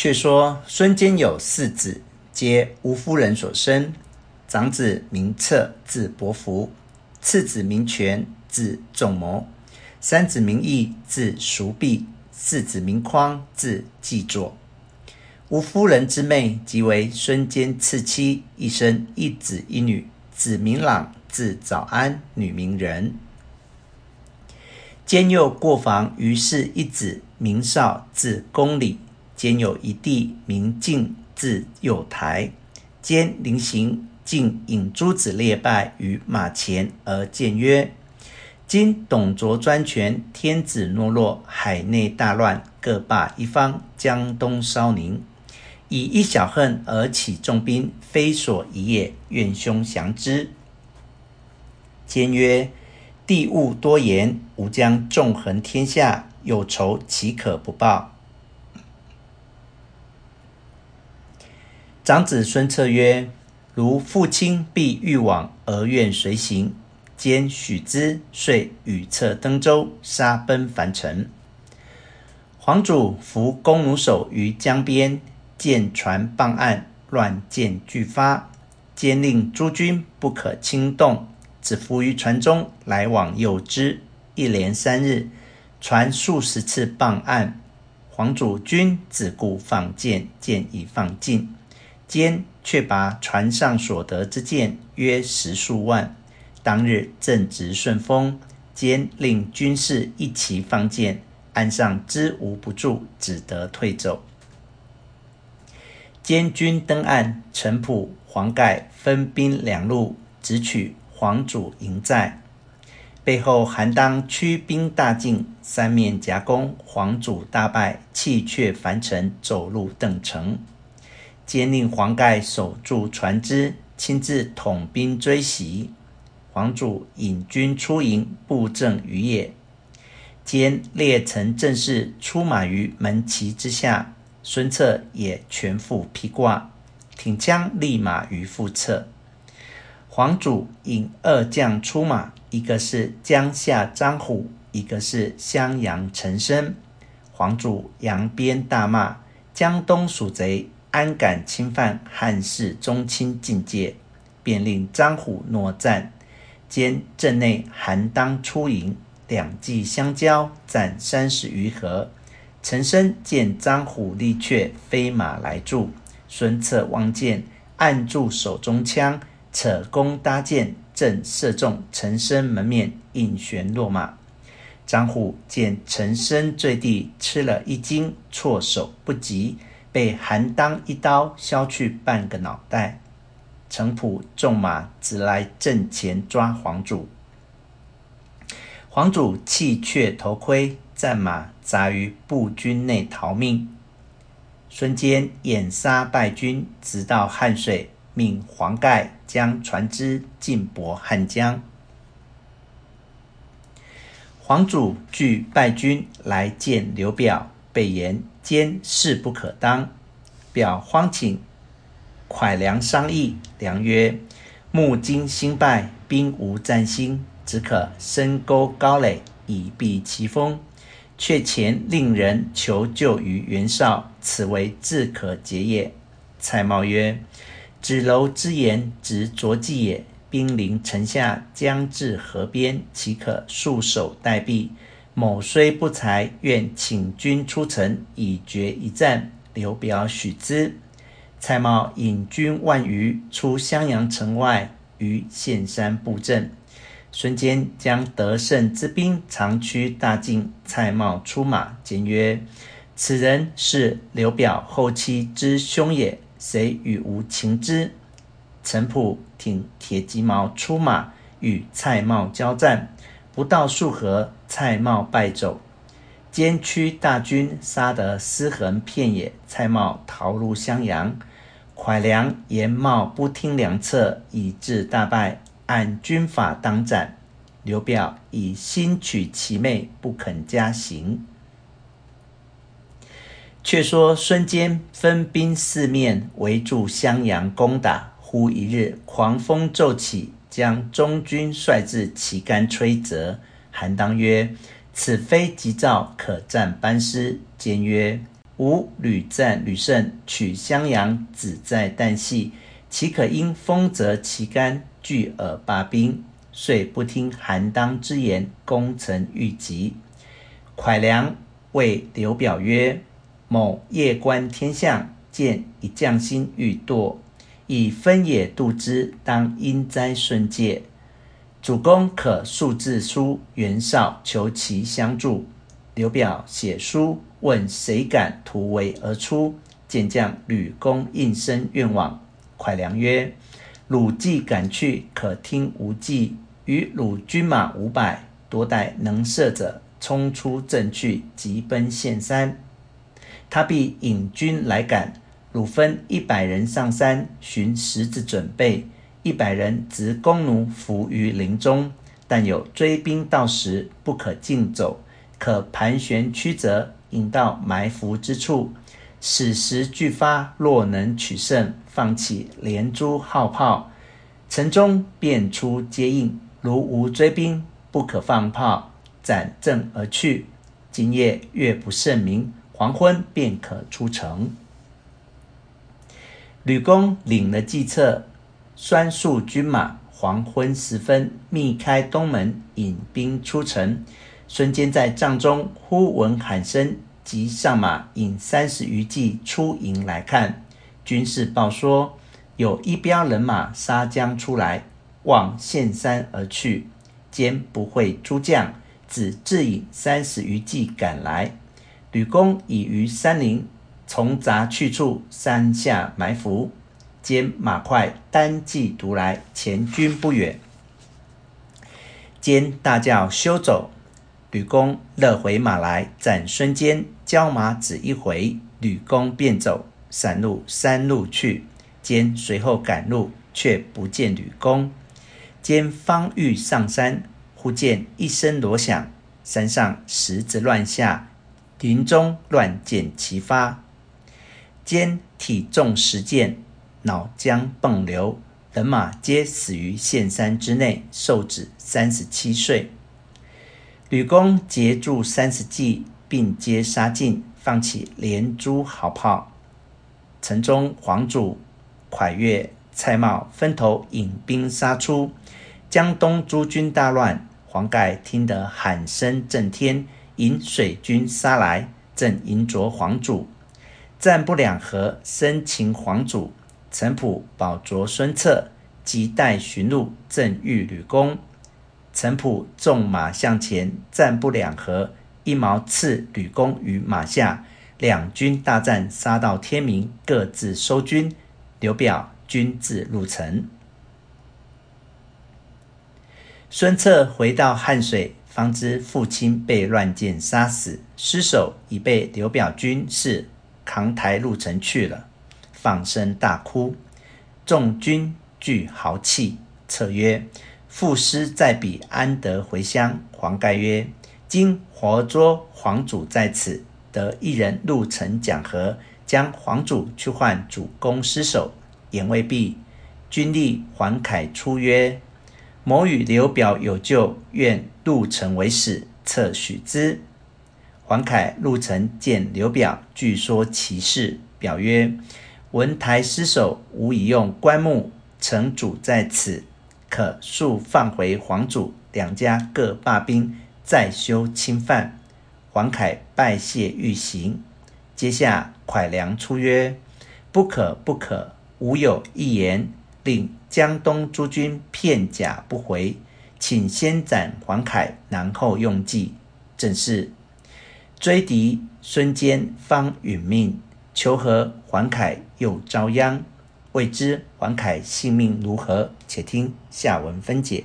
却说孙坚有四子，皆吴夫人所生。长子名策，字伯符；次子名权，字仲谋；三子名义，字叔弼；四子名匡，字季作。吴夫人之妹，即为孙坚次妻，一生一子一女，子名朗，字早安，女名仁。坚又过房，于氏一子名绍，字公礼；兼有一弟名敬，字幼台。兼临行。竟引诸子列拜于马前，而谏曰：“今董卓专权，天子懦弱，海内大乱，各霸一方，江东稍宁。以一小恨而起重兵，非所宜也。愿兄降之。”坚曰：“弟勿多言，吾将纵横天下，有仇岂可不报？”长子孙策曰：如父亲必欲往，而愿随行。兼许之，遂与策登舟，杀奔樊城。黄祖伏弓弩手于江边，见船傍岸，乱箭俱发。坚令诸军不可轻动，只伏于船中，来往诱之。一连三日，船数十次傍岸，黄祖军只顾放箭，箭已放尽。坚却拔船上所得之箭约十数万。当日正值顺风，坚令军士一齐放箭，岸上支无不住，只得退走。坚军登岸，陈普、黄盖分兵两路，直取黄祖营寨。背后韩当驱兵大进，三面夹攻，黄祖大败，弃却樊城，走入邓城。坚令黄盖守住船只，亲自统兵追袭。黄祖引军出营，布阵于野。兼列陈阵势，出马于门旗之下。孙策也全副披挂，挺枪立马于腹侧。黄祖引二将出马，一个是江夏张虎，一个是襄阳陈升。黄祖扬鞭大骂：“江东鼠贼！”安敢侵犯汉室宗亲境界？便令张虎搦战。兼阵内韩当出营，两骑相交，战三十余合。陈升见张虎力却，飞马来助。孙策望见，按住手中枪，扯弓搭箭，正射中陈升门面，应弦落马。张虎见陈生坠地，吃了一惊，措手不及。被韩当一刀削去半个脑袋，程普纵马直来阵前抓黄祖，黄祖弃却头盔，战马砸于步军内逃命。孙坚掩杀败军，直到汉水，命黄盖将船只进泊汉江。黄祖惧败军来见刘表。备言坚势不可当，表慌请蒯良商议。良曰：“目今兴败，兵无战心，只可深沟高垒，以避其锋。却前令人求救于袁绍，此为自可解也。”蔡瑁曰：“子楼之言，直拙计也。兵临城下，将至河边，岂可束手待毙？”某虽不才，愿请君出城，以决一战。刘表许之。蔡瑁引军万余出襄阳城外，于岘山布阵。孙坚将得胜之兵长驱大进。蔡瑁出马，坚曰：“此人是刘表后期之兄也，谁与吾擒之？”程普挺铁骑矛出马，与蔡瑁交战。不到数合，蔡瑁败走，监区大军杀得尸横遍野。蔡瑁逃入襄阳，蒯良言瑁不听良策，以致大败，按军法当斩。刘表以新取其妹，不肯加刑。却说孙坚分兵四面围住襄阳攻打，忽一日狂风骤起。将中军帅至旗杆吹折。韩当曰：“此非急兆，可战班师。”坚曰：“吾屡战屡胜，取襄阳，只在旦夕。岂可因风折其干，拒而罢兵？遂不听韩当之言，攻城欲急。蒯良谓刘表曰：“某夜观天象，见一将星欲堕，以分野度之，当应灾顺介？主公可速致书袁绍，求其相助。”刘表写书问谁敢突围而出，见将吕公应声愿往。蒯良曰：“汝既敢去，可听吾计。与汝军马五百，多带能射者，冲出阵去，急奔县山。他必引军来赶。鲁分一百人上山，寻石子准备；一百人执弓弩伏于林中。但有追兵到时，不可径走。”可盘旋曲折，引到埋伏之处，矢石俱发。若能取胜，放起连珠号炮，城中便出接应。如无追兵，不可放炮，斩阵而去。今夜月不甚明，黄昏便可出城。吕公领了计策，率数军马，黄昏时分，密开东门，引兵出城。孙坚在帐中忽闻喊声，即上马引三十余骑出营来看。军士报说，有一彪人马杀将出来，望县山而去。坚不会诸将，只自引三十余骑赶来。吕公已于山林丛杂去处山下埋伏。兼马快，单骑独来，前军不远。兼大叫休走。吕公勒回马来，斩孙坚，交马只一回，吕公便走，闪入山路去。兼随后赶路，却不见吕公。兼方欲上山，忽见一声锣响，山上石子乱下，林中乱箭齐发。兼体中十箭，脑浆迸流，人马皆死于县山之内，寿止三十七岁。吕公截住三十骑，并皆杀尽，放起连珠好炮。城中黄祖、蒯越、蔡瑁分头引兵杀出，江东诸军大乱。黄盖听得喊声震天，引水军杀来，正迎着黄祖，战不两合，生擒黄祖。程普保着孙策，急带寻路，正遇吕公。程普纵马向前，战不两合，一矛刺吕公于马下，两军大战，杀到天明，各自收军。刘表军至入城。孙策回到汉水，方知父亲被乱箭杀死，尸首已被刘表军士扛抬入城去了，放声大哭。众军俱豪气。策曰：父尸在彼，安得回乡？黄盖曰：“今活捉黄祖在此，得一人入城讲和，将黄祖去换主公尸首。”言未毕，军吏黄凯出曰：“某与刘表有旧，愿入城为使。”策许之。黄凯入城见刘表，具说其事。表曰：“闻抬尸首，无以用棺木，城主在此。”可速放回黄祖，两家各罢兵，再修侵犯。黄凯拜谢欲行。接下蒯良出曰：“不可不可，吾有一言，令江东诸军片甲不回，请先斩黄凯，然后用计。”正是追敌，孙坚方殒命；求和，黄凯又遭殃。未知黄凯性命如何？且听下文分解。